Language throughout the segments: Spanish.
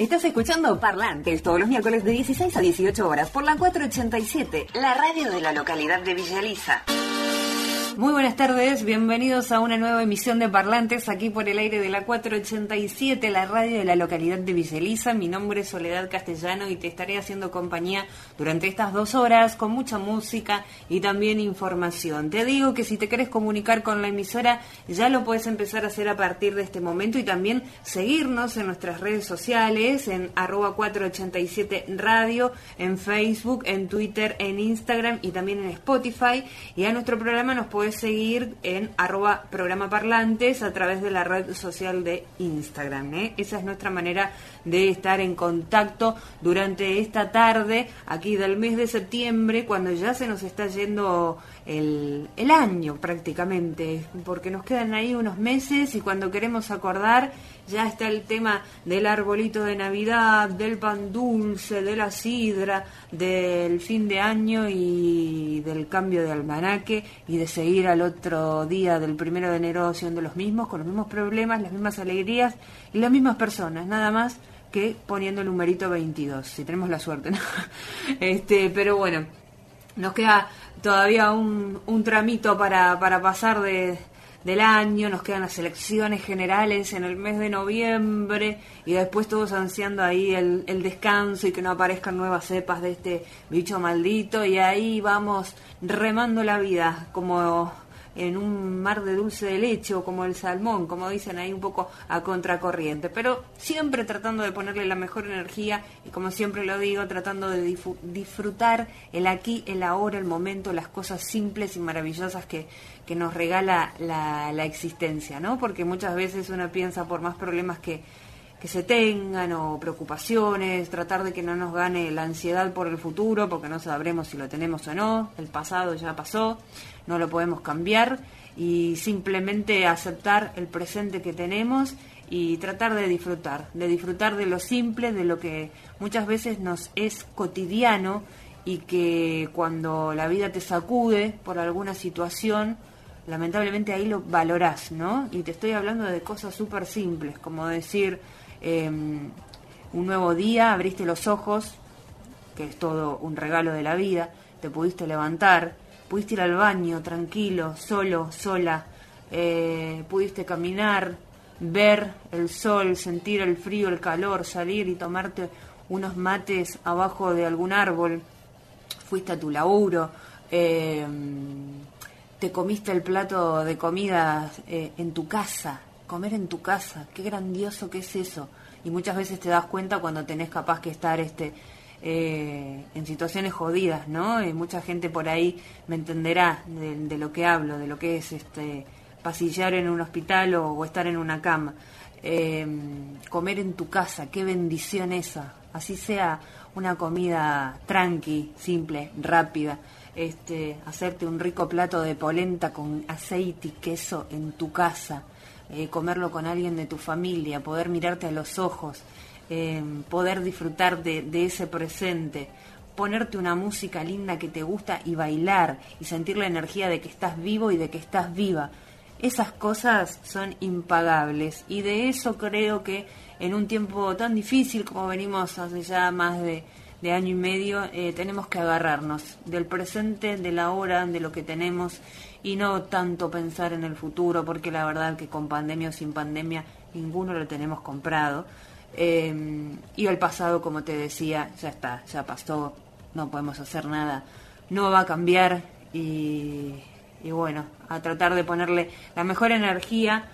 Estás escuchando Parlantes todos los miércoles de 16 a 18 horas por la 487, la radio de la localidad de Villa Elisa. Muy buenas tardes, bienvenidos a una nueva emisión de Parlantes aquí por el aire de la 487, la radio de la localidad de Villeliza. Mi nombre es Soledad Castellano y te estaré haciendo compañía durante estas dos horas con mucha música y también información. Te digo que si te querés comunicar con la emisora ya lo puedes empezar a hacer a partir de este momento y también seguirnos en nuestras redes sociales en arroba 487 radio, en Facebook, en Twitter, en Instagram y también en Spotify. Y a nuestro programa nos puedes seguir en arroba programa parlantes a través de la red social de Instagram. ¿eh? Esa es nuestra manera de estar en contacto durante esta tarde, aquí del mes de septiembre, cuando ya se nos está yendo el, el año prácticamente, porque nos quedan ahí unos meses y cuando queremos acordar ya está el tema del arbolito de Navidad, del pan dulce, de la sidra, del fin de año y del cambio de almanaque y de seguir al otro día del primero de enero siendo los mismos, con los mismos problemas, las mismas alegrías y las mismas personas, nada más que poniendo el numerito 22, si tenemos la suerte. este, pero bueno, nos queda todavía un, un tramito para, para pasar de, del año, nos quedan las elecciones generales en el mes de noviembre y después todos ansiando ahí el, el, descanso y que no aparezcan nuevas cepas de este bicho maldito y ahí vamos remando la vida como en un mar de dulce de leche o como el salmón, como dicen ahí un poco a contracorriente, pero siempre tratando de ponerle la mejor energía y como siempre lo digo, tratando de disfrutar el aquí, el ahora, el momento, las cosas simples y maravillosas que, que nos regala la, la existencia, ¿no? Porque muchas veces uno piensa por más problemas que, que se tengan o preocupaciones, tratar de que no nos gane la ansiedad por el futuro, porque no sabremos si lo tenemos o no, el pasado ya pasó, no lo podemos cambiar y simplemente aceptar el presente que tenemos y tratar de disfrutar, de disfrutar de lo simple, de lo que muchas veces nos es cotidiano y que cuando la vida te sacude por alguna situación, lamentablemente ahí lo valorás, ¿no? Y te estoy hablando de cosas súper simples, como decir, Em, un nuevo día, abriste los ojos, que es todo un regalo de la vida, te pudiste levantar, pudiste ir al baño tranquilo, solo, sola, eh, pudiste caminar, ver el sol, sentir el frío, el calor, salir y tomarte unos mates abajo de algún árbol, fuiste a tu laburo, em, te comiste el plato de comida eh, en tu casa, comer en tu casa, qué grandioso que es eso. Y muchas veces te das cuenta cuando tenés capaz que estar este eh, en situaciones jodidas, ¿no? Mucha gente por ahí me entenderá de, lo que hablo, de lo que es este pasillar en un hospital o, estar en una cama. Eh, comer en tu casa, qué bendición esa. Así sea una comida tranqui, simple, rápida. Este, hacerte un rico plato de polenta con aceite y queso en tu casa eh, comerlo con alguien de tu familia, poder mirarte a los ojos, eh, poder disfrutar de, ese presente, ponerte una música linda que te gusta y bailar y sentir la energía de que estás vivo y de que estás viva. Esas cosas son impagables y de eso creo que en un tiempo tan difícil como venimos hace ya más de, de año y medio, eh, tenemos que agarrarnos del presente, de la hora, de lo que tenemos y no tanto pensar en el futuro, porque la verdad que con pandemia o sin pandemia ninguno lo tenemos comprado. Eh, y el pasado, como te decía, ya está, ya pasó, no podemos hacer nada, no va a cambiar y, y bueno, a tratar de ponerle la mejor energía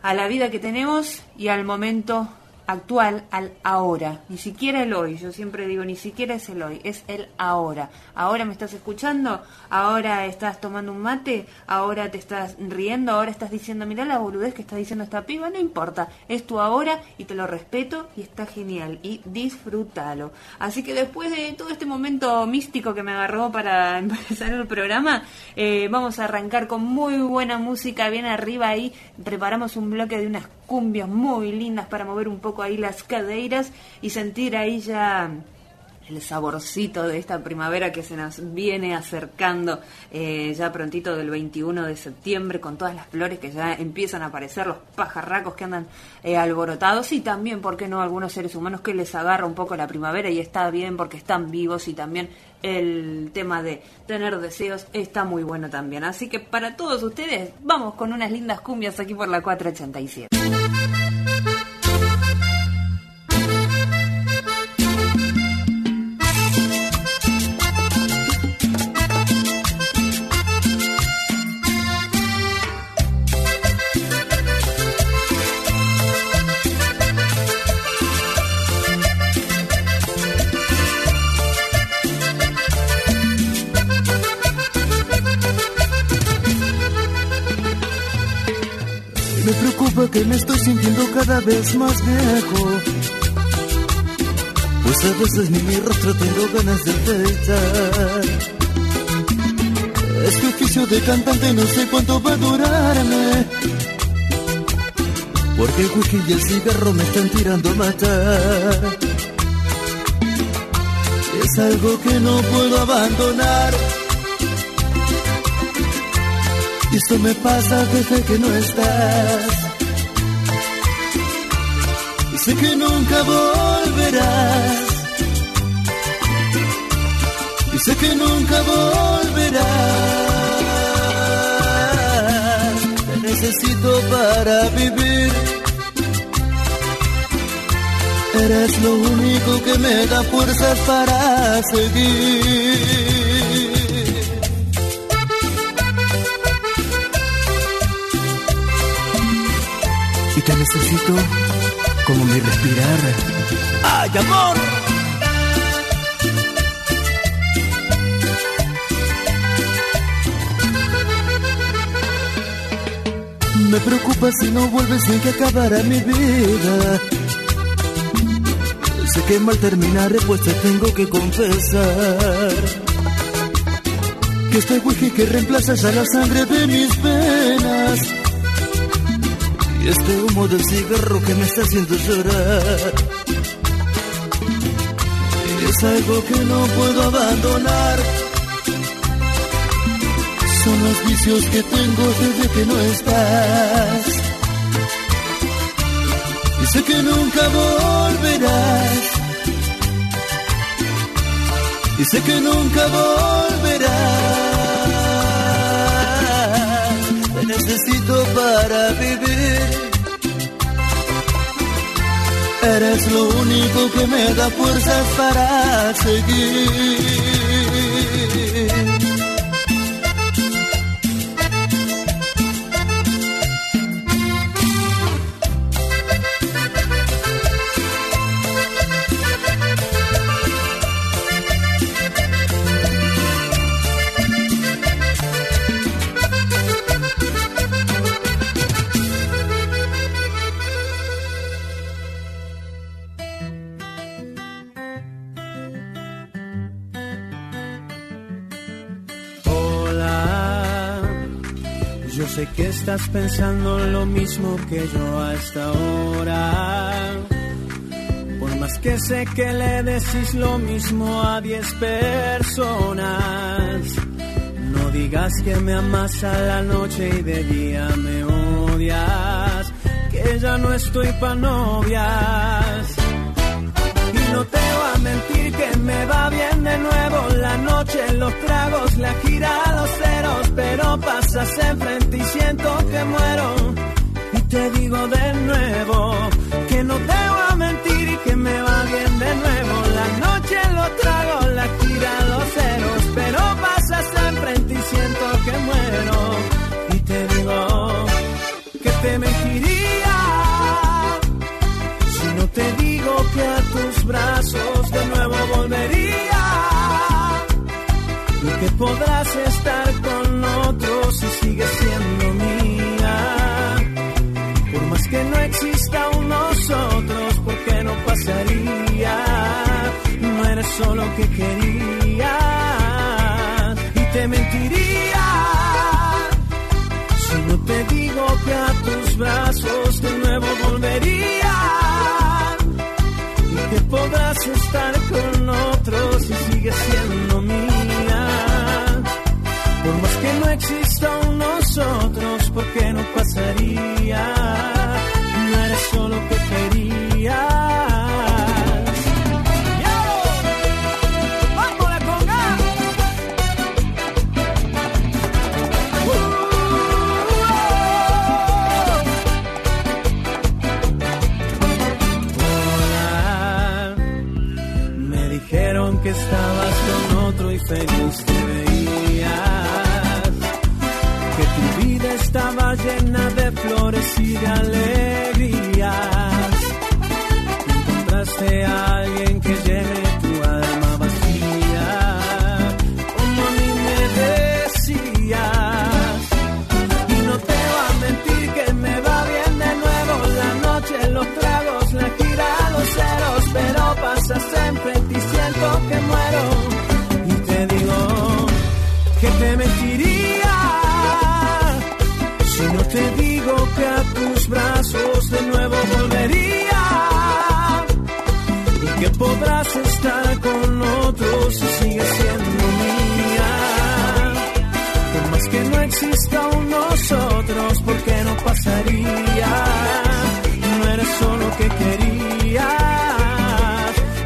a la vida que tenemos y al momento actual al ahora, ni siquiera el hoy, yo siempre digo, ni siquiera es el hoy, es el ahora. Ahora me estás escuchando, ahora estás tomando un mate, ahora te estás riendo, ahora estás diciendo, mira la boludez que está diciendo esta piba, no importa, es tu ahora y te lo respeto y está genial y disfrútalo. Así que después de todo este momento místico que me agarró para empezar el programa, eh, vamos a arrancar con muy buena música, bien arriba ahí, preparamos un bloque de unas cumbias muy lindas para mover un poco ahí las cadeiras y sentir ahí ya el saborcito de esta primavera que se nos viene acercando eh, ya prontito del 21 de septiembre con todas las flores que ya empiezan a aparecer, los pajarracos que andan eh, alborotados y también, ¿por qué no?, algunos seres humanos que les agarra un poco la primavera y está bien porque están vivos y también el tema de tener deseos está muy bueno también. Así que para todos ustedes, vamos con unas lindas cumbias aquí por la 487. Vez más viejo. Pues a veces ni mi rostro tengo ganas de afeitar. Este oficio de cantante no sé cuánto va a durarme. Porque el whisky y el cigarro me están tirando a matar. Es algo que no puedo abandonar. Y esto me pasa desde que no estás sé que nunca volverás. Y sé que nunca volverás. Te necesito para vivir. Eres lo único que me da fuerzas para seguir. Y te necesito como mi respirar. ¡Ay, amor! Me preocupa si no vuelves en que acabará mi vida. Sé que mal terminaré, pues te tengo que confesar. Que este whisky que reemplaza ya la sangre de mis venas este humo del cigarro que me está haciendo llorar es algo que no puedo abandonar. Son los vicios que tengo desde que no estás. Y sé que nunca volverás. Y sé que nunca volverás. Necesito para vivir Eres lo único que me da fuerzas para seguir. Que estás pensando lo mismo que yo hasta ahora. Por más que sé que le decís lo mismo a diez personas. No digas que me amas a la noche y de día me odias. Que ya no estoy pa' novias. Mentir que me va bien de nuevo la noche, los tragos, la gira, los ceros, pero pasas enfrente y siento que muero. Y te digo de nuevo que no te voy a mentir y que me va bien de nuevo. La noche, los tragos, la gira, los ceros, pero pasas enfrente y siento que muero. Y te digo que te mentiría de nuevo volvería que podrás estar con otros y sigues siendo mía. Por más que no exista un nosotros, porque no pasaría. No eres solo que quería y te mentiría. Si no te digo que a tus brazos podrás estar con otros si sigues siendo mía. Por más que no exista nosotros, ¿por qué no pasaría? Estar con otros si sigues siendo mía. Por más que no exista un nosotros, porque no pasaría. No eres solo que querías,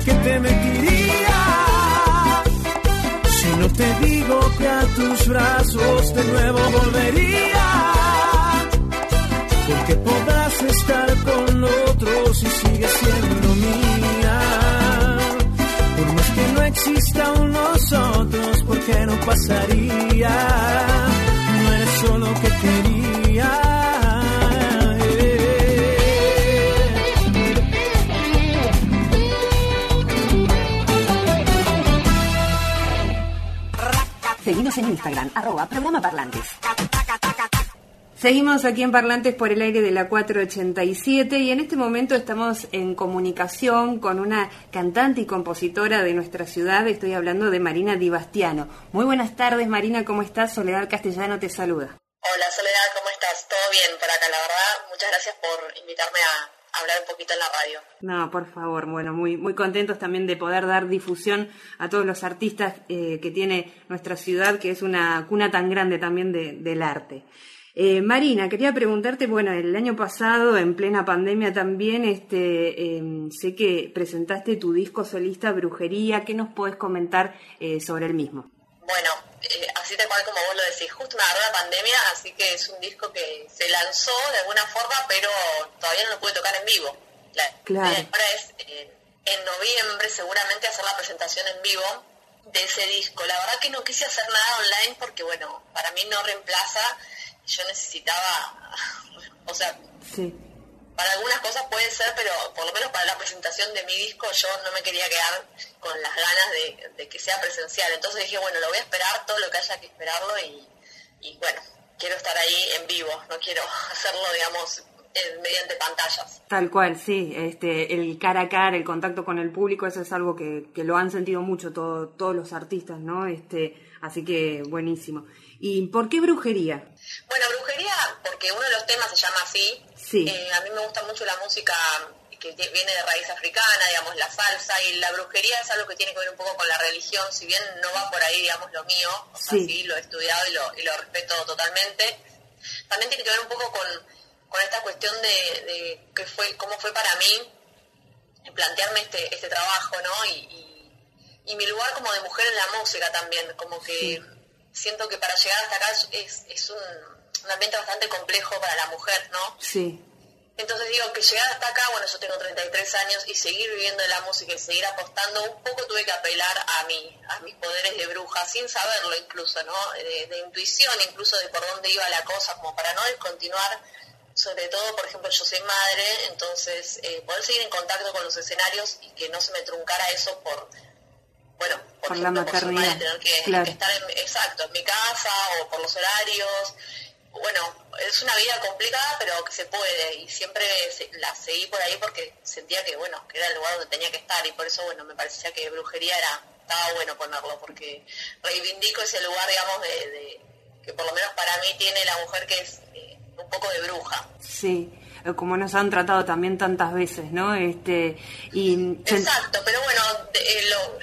que te mentiría. Si no te digo que a tus brazos de nuevo volvería, porque podrás estar con otros si sigues siendo exista un nosotros, porque no pasaría. No eres solo que quería. Seguimos en Instagram, arroba programa parlantes. Seguimos aquí en Parlantes por el aire de la 487 y en este momento estamos en comunicación con una cantante y compositora de nuestra ciudad. Estoy hablando de Marina Di Bastiano. Muy buenas tardes, Marina, ¿cómo estás? Soledad Castellano te saluda. Hola Soledad, ¿cómo estás? ¿Todo bien por acá? La verdad, muchas gracias por invitarme a hablar un poquito en la radio. No, por favor, bueno, muy, muy contentos también de poder dar difusión a todos los artistas eh, que tiene nuestra ciudad, que es una cuna tan grande también de- del arte. Eh, Marina, quería preguntarte, bueno, el año pasado, en plena pandemia también, este, em, sé que presentaste tu disco solista Brujería, ¿qué nos podés comentar eh, sobre el mismo? Bueno, eh, así tal cual como vos lo decís, justo me agarró la pandemia, así que es un disco que se lanzó de alguna forma, pero todavía no lo pude tocar en vivo. La Claro. ahora es eh, en noviembre seguramente hacer la presentación en vivo de ese disco. La verdad que no quise hacer nada online porque, bueno, para mí no reemplaza, yo necesitaba, o sea, Sí, para algunas cosas puede ser, pero por lo menos para la presentación de mi disco yo no me quería quedar con las ganas de, de que sea presencial. Entonces dije, bueno, lo voy a esperar todo lo que haya que esperarlo y, y bueno, quiero estar ahí en vivo, no quiero hacerlo, digamos, mediante pantallas. Tal cual, sí. Este, el cara a cara, el contacto con el público, eso es algo que, que lo han sentido mucho todo- todos los artistas, ¿no? Este, así que buenísimo. ¿Y por qué brujería? Bueno, brujería, porque uno de los temas se llama así. Sí. Eh, a mí me gusta mucho la música que viene de raíz africana, digamos, la salsa, y la brujería es algo que tiene que ver un poco con la religión, si bien no va por ahí, digamos, lo mío, o sea, Sí. sí, lo he estudiado y lo, y lo respeto totalmente, también tiene que ver un poco con, con esta cuestión de, de qué fue, cómo fue para mí plantearme este, este trabajo, ¿no? Y, y- y mi lugar como de mujer en la música también, como que siento que para llegar hasta acá es, es, un, un ambiente bastante complejo para la mujer, ¿no? Sí, Entonces digo que llegar hasta acá, bueno, yo tengo 33 años y seguir viviendo de la música y seguir apostando, un poco tuve que apelar a mí, a mis poderes de bruja, sin saberlo incluso, ¿no? De, de intuición, incluso de por dónde iba la cosa, como para no descontinuar, sobre todo, por ejemplo, yo soy madre, entonces eh, poder seguir en contacto con los escenarios y que no se me truncara eso por, bueno, por, Por la ejemplo, por madre, maternidad, tener que, claro. que estar en, exacto, en mi casa o por los horarios. Bueno, es una vida complicada, pero que se puede y siempre la seguí por ahí porque sentía que, bueno, que era el lugar donde tenía que estar y por eso, bueno, me parecía que brujería era, estaba bueno ponerlo porque reivindico ese lugar, digamos, de, de- que por lo menos para mí tiene la mujer que es eh, un poco de bruja. sí. Eh, Como nos han tratado también tantas veces, ¿no? Este, y Exacto, pero bueno, de- eh, lo,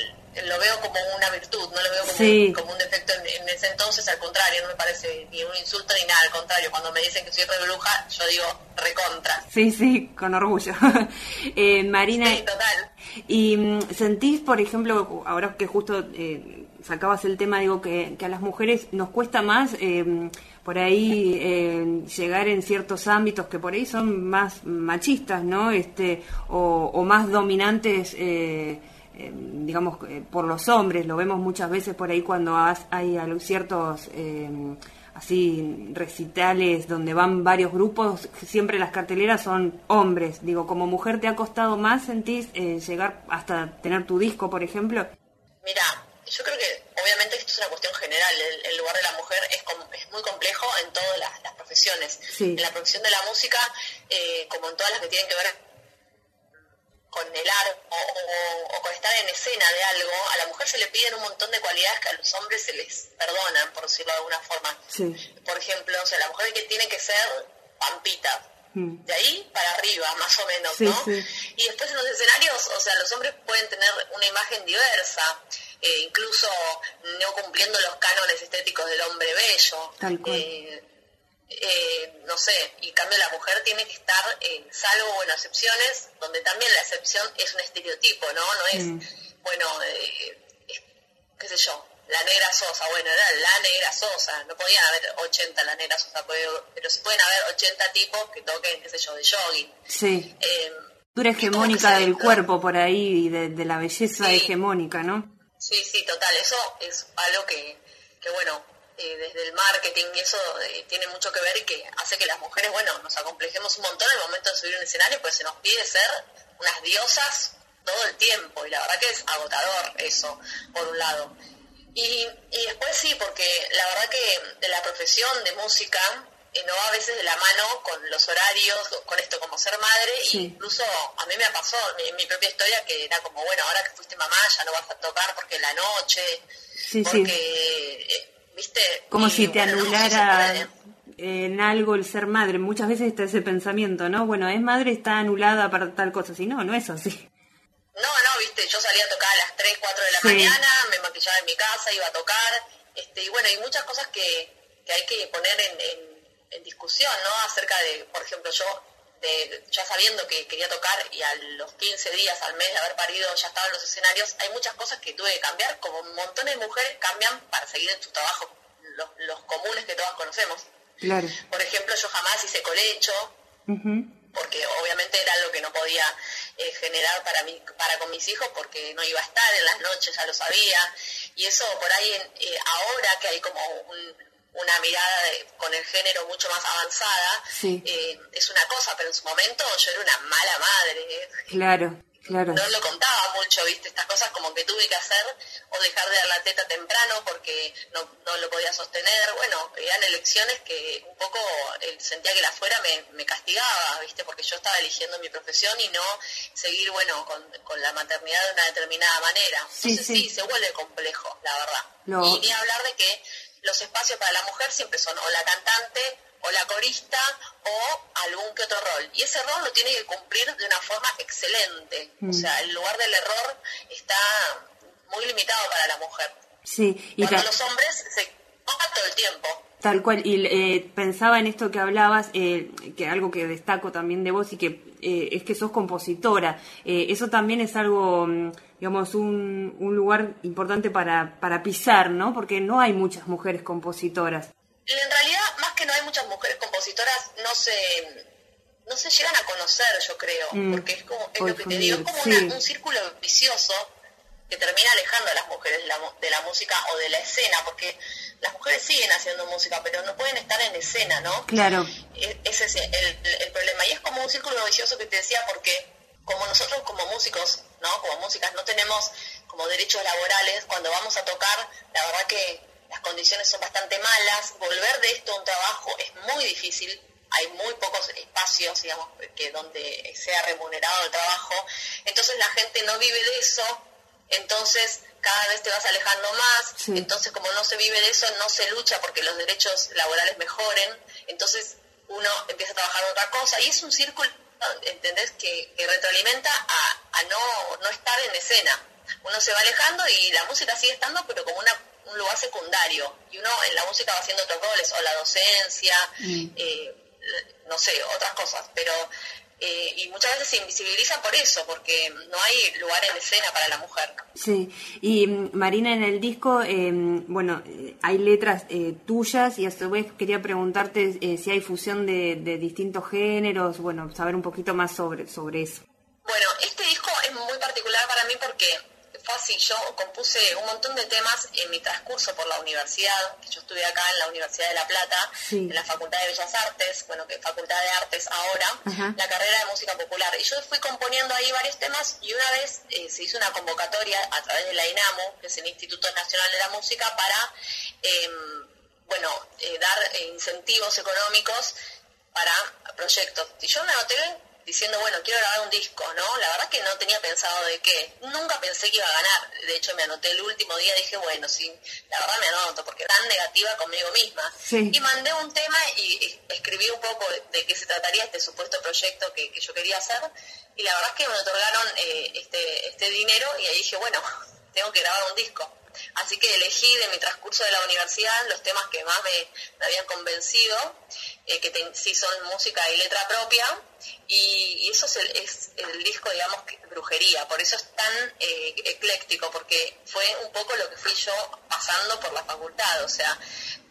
lo veo como una virtud, no lo veo como, Sí. un, como un defecto en, en ese entonces, al contrario, no me parece ni un insulto ni nada, al contrario, cuando me dicen que soy re bruja, yo digo recontra. sí, sí, con orgullo. Eh, Marina, Sí, total. ¿Y mm, sentís, por ejemplo, ahora que justo eh, sacabas el tema, digo que, que a las mujeres nos cuesta más eh, por ahí eh, llegar en ciertos ámbitos que por ahí son más machistas, ¿no? Este, o, o más dominantes eh, eh, digamos, eh, por los hombres, lo vemos muchas veces por ahí cuando hay ciertos así recitales donde van varios grupos, siempre las carteleras son hombres. Digo, como mujer te ha costado más, sentís llegar hasta tener tu disco, por ejemplo. Mira, yo creo que obviamente esto es una cuestión general, el, lugar de la mujer es, es, muy complejo en todas las, profesiones. En la profesión de la música, como en todas las que tienen que ver con el arte o, con estar en escena de algo, a la mujer se le piden un montón de cualidades que a los hombres se les perdonan, por decirlo de alguna forma. Por ejemplo, o sea, la mujer que tiene que ser pampita, mm. de ahí para arriba, más o menos, ¿no? Y después en los escenarios, o sea, los hombres pueden tener una imagen diversa, eh, incluso no cumpliendo los cánones estéticos del hombre bello. Tal cual. Eh, eh, no sé, y en cambio la mujer tiene que estar, en salvo bueno, excepciones, donde también la excepción es un estereotipo, ¿no? No es, mm. bueno, eh, qué sé yo, la negra sosa, bueno, era la negra sosa, no podían haber 80 la negra sosa, pero, sí pueden haber 80 tipos que toquen, qué sé yo, de jogging. Sí. Eh, hegemónica del cuerpo por ahí y de, la belleza hegemónica, ¿no? Sí, sí, total, eso es algo que, que bueno, eh, desde el marketing y eso eh, tiene mucho que ver y que hace que las mujeres, bueno, nos acomplejemos un montón en el momento de subir un escenario, pues se nos pide ser unas diosas todo el tiempo y la verdad que es agotador eso, por un lado. Y, después sí, porque la verdad que de la profesión de música eh, no va a veces de la mano con los horarios, con esto como ser madre, e incluso a mí me pasó en mi propia historia que era como, bueno, ahora que fuiste mamá ya no vas a tocar porque la noche, porque... Como si te anulara en algo el ser madre. Muchas veces está ese pensamiento, ¿no? Bueno, es madre, está anulada para tal cosa. Si no, no es así. No, no, viste, yo salía a tocar a las 3, 4 de la mañana, me maquillaba en mi casa, iba a tocar, este, y bueno, hay muchas cosas que, hay que poner en, discusión, ¿no? Acerca de, por ejemplo, yo de, ya sabiendo que quería tocar y a los 15 días, al mes de haber parido, ya estaba en los escenarios, hay muchas cosas que tuve que cambiar, como un montón de mujeres cambian para seguir en su trabajo, los, comunes que todas conocemos. Claro. Por ejemplo, yo jamás hice colecho, porque obviamente era algo que no podía eh, generar para, mí, para con mis hijos, porque no iba a estar en las noches, ya lo sabía. Y eso por ahí, eh, ahora que hay como un, una mirada con el género mucho más avanzada, eh, es una cosa, pero en su momento yo era una mala madre. Claro, claro. No lo contaba mucho, viste, estas cosas como que tuve que hacer o dejar de dar la teta temprano porque no, no lo podía sostener. Bueno, eran elecciones que un poco sentía que la fuera me, me, castigaba, viste, porque yo estaba eligiendo mi profesión y no seguir, bueno, con, con la maternidad de una determinada manera. Entonces sí, se vuelve complejo, la verdad. Y ni hablar de que los espacios para la mujer siempre son o la cantante o la corista o algún que otro rol. Y ese rol lo tiene que cumplir de una forma excelente. O mm. sea, el lugar del error está muy limitado para la mujer. Sí, y Cuando los hombres se todo el tiempo. Tal cual, y eh, pensaba en esto que hablabas, eh, que algo que destaco también de vos y que eh, es que sos compositora. eso también es algo mm, digamos, un, un lugar importante para, para pisar, ¿no? Porque no hay muchas mujeres compositoras. En realidad, más que no hay muchas mujeres compositoras, no se, no se llegan a conocer, yo creo, mm. porque es como, es lo que te digo, es como un círculo vicioso que termina alejando a las mujeres de la, de la, música o de la escena, porque las mujeres siguen haciendo música, pero no pueden estar en escena, ¿no? Claro. E, ese es el, el problema. Y es como un círculo vicioso que te decía, porque como nosotros como músicos, ¿no? Como músicas no tenemos como derechos laborales, cuando vamos a tocar, la verdad que las condiciones son bastante malas, volver de esto a un trabajo es muy difícil, hay muy pocos espacios, digamos, que donde sea remunerado el trabajo, entonces la gente no vive de eso, entonces cada vez te vas alejando más, entonces como no se vive de eso, no se lucha porque los derechos laborales mejoren, entonces uno empieza a trabajar otra cosa y es un círculo ¿entendés? Que, retroalimenta a, no, no, estar en escena. Uno se va alejando y la música sigue estando, pero como una, un lugar secundario. Y uno en la música va haciendo otros roles, o la docencia, mm. eh, no sé, otras cosas. Pero eh, y muchas veces se invisibiliza por eso, porque no hay lugar en escena para la mujer. Sí, y mm, Marina, en el disco, em, bueno, hay letras eh, tuyas y a su vez quería preguntarte eh, si hay fusión de, distintos géneros, bueno, saber un poquito más sobre, sobre eso. Bueno, este disco es muy particular para mí porque así, yo compuse un montón de temas en mi transcurso por la universidad, que yo estuve acá en la Universidad de La Plata, en la Facultad de Bellas Artes, bueno, que Facultad de Artes ahora, la carrera de música popular. Y yo fui componiendo ahí varios temas y una vez eh, se hizo una convocatoria a través de la INAMU, que es el Instituto Nacional de la Música, para, em, bueno, eh, dar eh, incentivos económicos para proyectos. Y yo me anoté diciendo, bueno, quiero grabar un disco, ¿no? La verdad que no tenía pensado de qué. Nunca pensé que iba a ganar. De hecho, me anoté el último día, dije, bueno, sí, la verdad me anoto, porque tan negativa conmigo misma. Y mandé un tema y, escribí un poco de, qué se trataría este supuesto proyecto que, yo quería hacer. Y la verdad es que me otorgaron eh, este, este dinero y ahí dije, bueno, tengo que grabar un disco. Así que elegí de mi transcurso de la universidad los temas que más me, habían convencido, eh, que sí son música y letra propia, y, eso es el, disco, digamos, brujería, por eso es tan eh, ecléctico, porque fue un poco lo que fui yo pasando por la facultad, o sea,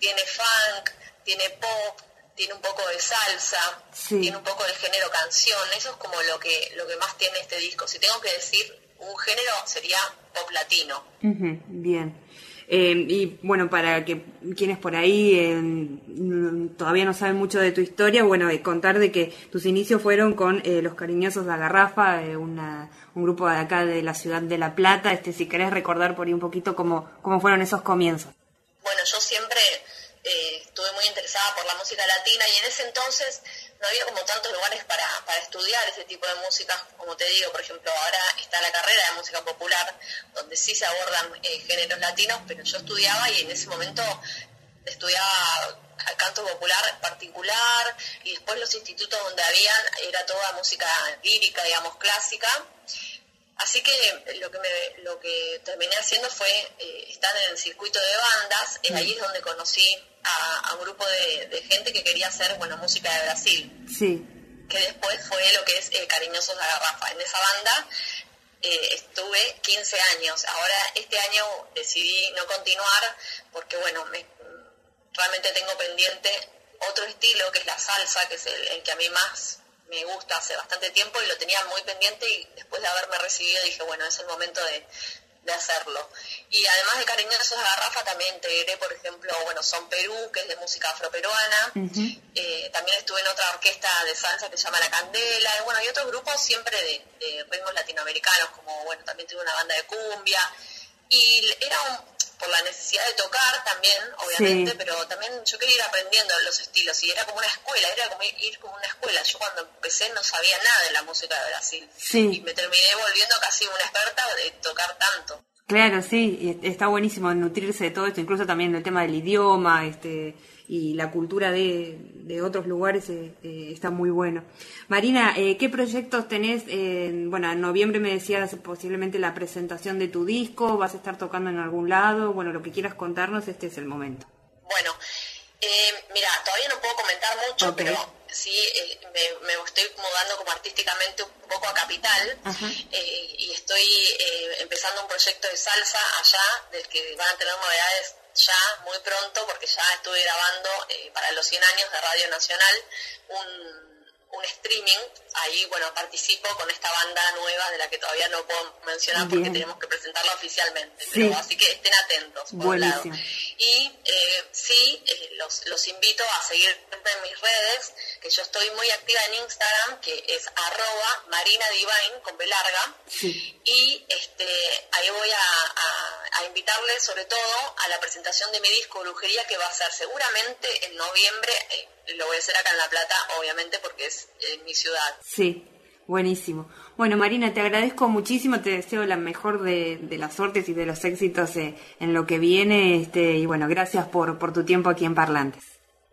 tiene funk, tiene pop, tiene un poco de salsa, tiene un poco de género canción, eso es como lo que, lo que más tiene este disco. Si tengo que decir un género sería pop latino. bien. Eh, y bueno, para que quienes por ahí eh, todavía no saben mucho de tu historia, bueno, eh, contar de que tus inicios fueron con Los Cariñosos de la Garrafa, una, un grupo de acá de la ciudad de La Plata. Este, si querés recordar por ahí un poquito cómo, cómo fueron esos comienzos. Bueno, yo siempre estuve muy interesada por la música latina y en ese entonces no había como tantos lugares para, para estudiar ese tipo de música, como te digo, por ejemplo, ahora está la carrera de música popular, donde sí se abordan eh, géneros latinos, pero yo estudiaba y en ese momento estudiaba canto popular particular y después los institutos donde habían era toda música lírica, digamos, clásica. Así que lo que, me, lo que terminé haciendo fue eh, estar en el circuito de bandas, ahí es donde conocí a, un grupo de, gente que quería hacer bueno, música de Brasil. Sí. Que después fue lo que es eh, Cariñosos la Garrafa. En esa banda eh, estuve 15 años. Ahora este año decidí no continuar porque, bueno, me, realmente tengo pendiente otro estilo que es la salsa, que es el que a mí más me gusta hace bastante tiempo y lo tenía muy pendiente y después de haberme recibido dije, bueno, es el momento de, de hacerlo. Y además de Cariñosos a Garrafa también integré, por ejemplo, bueno, Son Perú, que es de música afroperuana. Eh, también estuve en otra orquesta de salsa que se llama La Candela. Y bueno, y otros grupos siempre de, ritmos latinoamericanos, como bueno, también tuve una banda de cumbia. Y era por la necesidad de tocar también, obviamente, pero también yo quería ir aprendiendo los estilos y era como una escuela, era como ir como una escuela. Yo cuando empecé no sabía nada de la música de Brasil y me terminé volviendo casi una experta de tocar tanto. Claro, sí, está buenísimo nutrirse de todo esto, incluso también del tema del idioma, este, y la cultura de, de otros lugares eh, eh, está muy bueno. Marina, eh, ¿qué proyectos tenés? bueno, en noviembre me decías posiblemente la presentación de tu disco, vas a estar tocando en algún lado, bueno, lo que quieras contarnos, este es el momento. Bueno, mira, todavía no puedo comentar mucho, pero sí me, estoy mudando como artísticamente un poco a Capital y estoy empezando un proyecto de salsa allá del que van a tener novedades ya muy pronto, porque ya estuve grabando eh, para los 100 años de Radio Nacional un un streaming, ahí bueno participo con esta banda nueva de la que todavía no puedo mencionar porque tenemos que presentarla oficialmente, así que estén atentos por un lado. Y eh, sí, eh, los, los invito a seguir en mis redes, que yo estoy muy activa en Instagram, que es arroba Marina Divine con B larga, y este, ahí voy a, a, invitarles sobre todo a la presentación de mi disco Brujería que va a ser seguramente en noviembre. Eh, lo voy a hacer acá en La Plata, obviamente, porque es mi ciudad. Sí, buenísimo. Bueno, Marina, te agradezco muchísimo, te deseo la mejor de, las suertes y de los éxitos eh, en lo que viene, este, y bueno, gracias por, por tu tiempo aquí en Parlantes.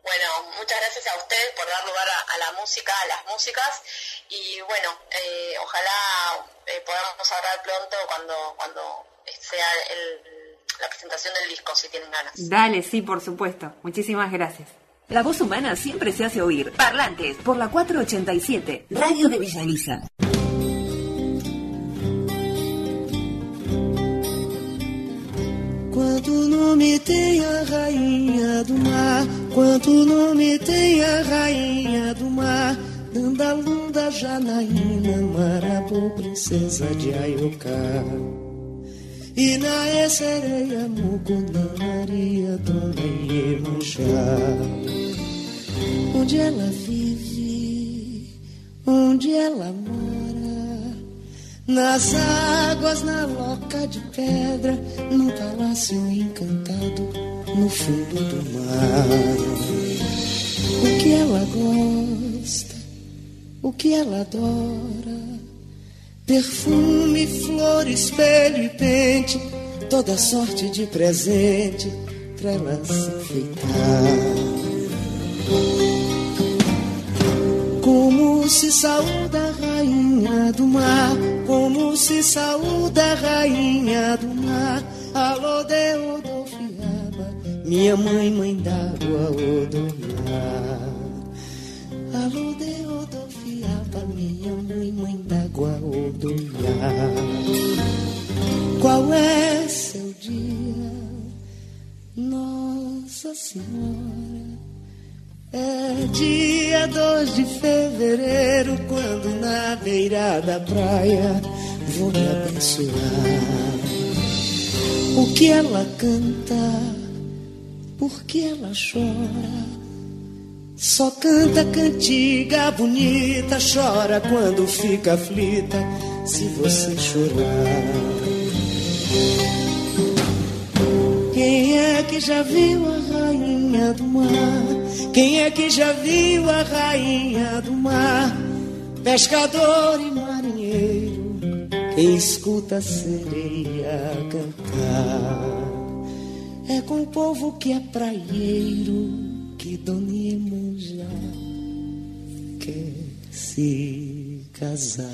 Bueno, muchas gracias a ustedes por dar lugar a, la música, a las músicas, y bueno, eh, ojalá eh, podamos hablar pronto cuando, cuando sea la presentación del disco, si tienen ganas. Dale, sí, por supuesto. Muchísimas gracias. La voz humana siempre se hace oír. Parlantes por la 487, Radio de Villa Elisa. Quanto nome tem a rainha do mar, quanto nome tem a rainha do mar, Dandalunda, Janaína, Marabô, princesa de Ayoká. E na sereia, Mucuna, Maria, Dona Iemanjá Onde ela vive, onde ela mora Nas águas, na loca de pedra Num palácio encantado no fundo do mar. O que ela gosta, o que ela adora Perfume, flor, espelho e pente, toda sorte de presente pra ela se enfeitar. Como se saúda a rainha do mar, como se saúda a rainha do mar. Alô, de Odofiaba, minha mãe, mãe d'água, Odomar. Alô, de Odofiaba, minha mãe, mãe d'água, Odomar. Qual é seu dia, Nossa Senhora? É dia 2 de fevereiro, quando na beira da praia vou me abençoar. O que ela canta, por que ela chora? Só canta cantiga bonita, chora quando fica aflita, se você chorar. Quem é que já viu a rainha do mar? Quem é que já viu a rainha do mar? Pescador e marinheiro, quem escuta a sereia cantar. É com o povo que é praieiro que Dona Iemanjá quer se casar.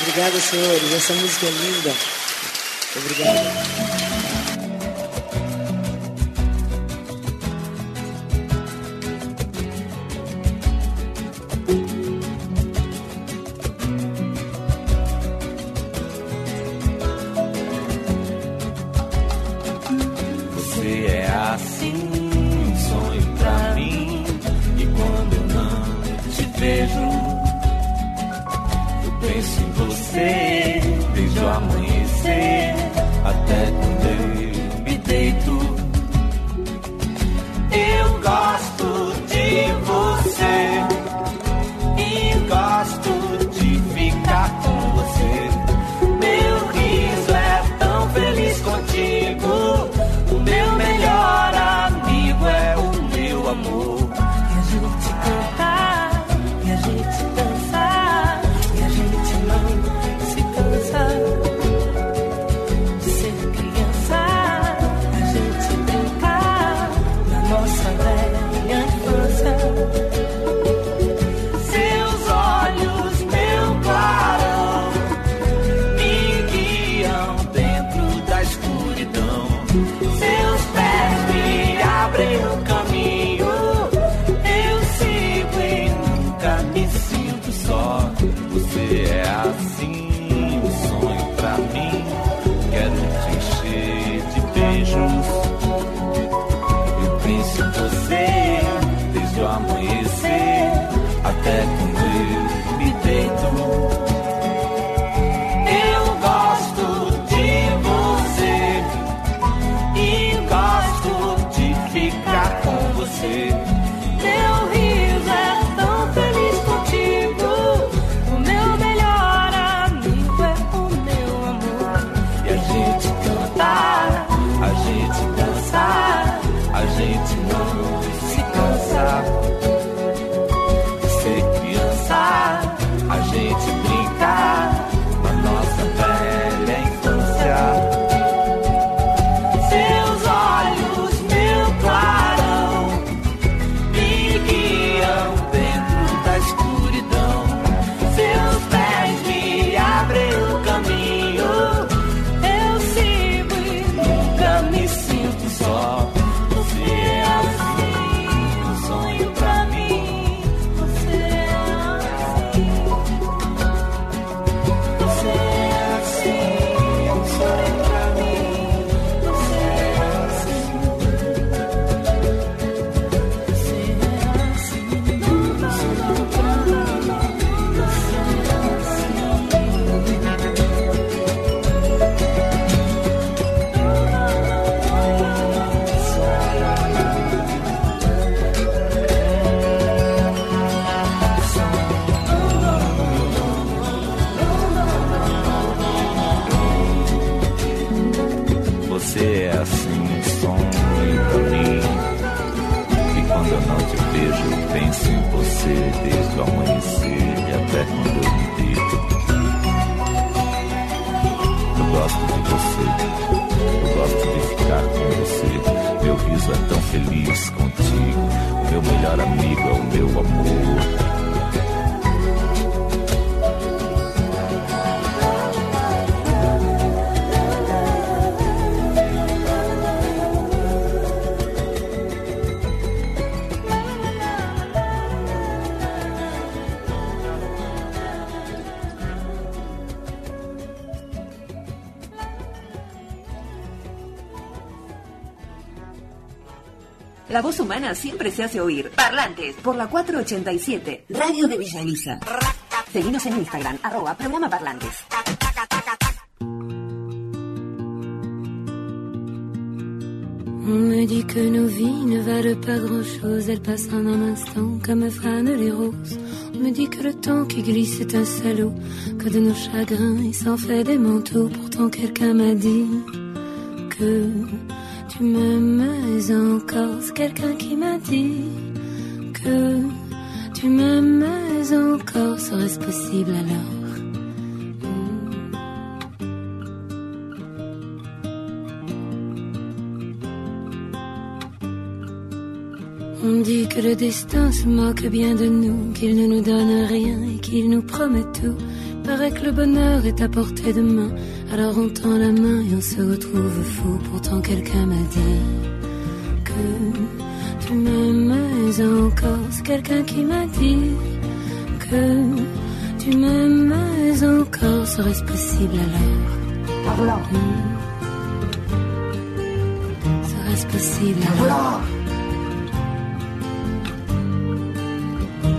Obrigada, senhores. Essa música é linda. Obrigado. Penso em você desde o amanhecer e até quando eu me deito. Eu gosto de você, eu gosto de ficar com você. Meu riso é tão feliz contigo, meu melhor amigo é o meu amor. La voz humana siempre se hace oír. Parlantes por la 487, Radio de Villa Elisa. Seguimos en Instagram, arroba programa Parlantes. On me dit que nos vies ne valent pas grand-chose, elles passent en un instant comme fanent les roses. On me dit que le temps qui glisse est un salaud, que de nos chagrins il s'en fait des manteaux. Pourtant quelqu'un m'a dit que tu m'aimes encore. C'est quelqu'un qui m'a dit que tu m'aimes encore. Serait-ce possible alors? On dit que le destin se moque bien de nous, qu'il ne nous donne rien et qu'il nous promet tout. Paraît que le bonheur est à portée de main, alors on tend la main et on se retrouve fou. Pourtant quelqu'un m'a dit que tu m'aimes encore. C'est quelqu'un qui m'a dit que tu m'aimes encore. Serait-ce possible alors? Serait-ce possible alors?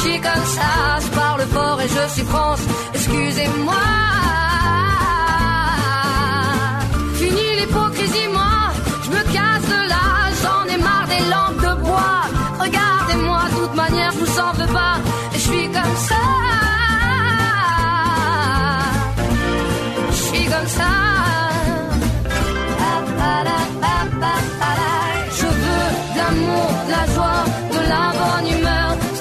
suis comme ça. Je parle fort et je suis France,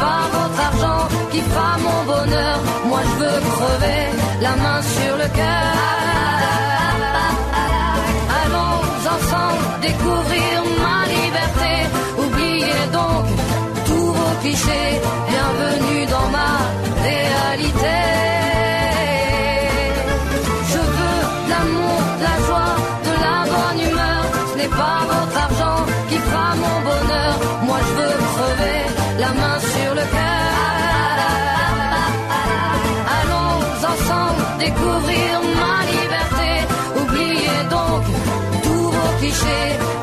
Pas votre argent qui fera mon bonheur. Moi je veux crever la main sur le cœur. Allons ensemble découvrir ma liberté. Oubliez donc tous vos clichés. clichés.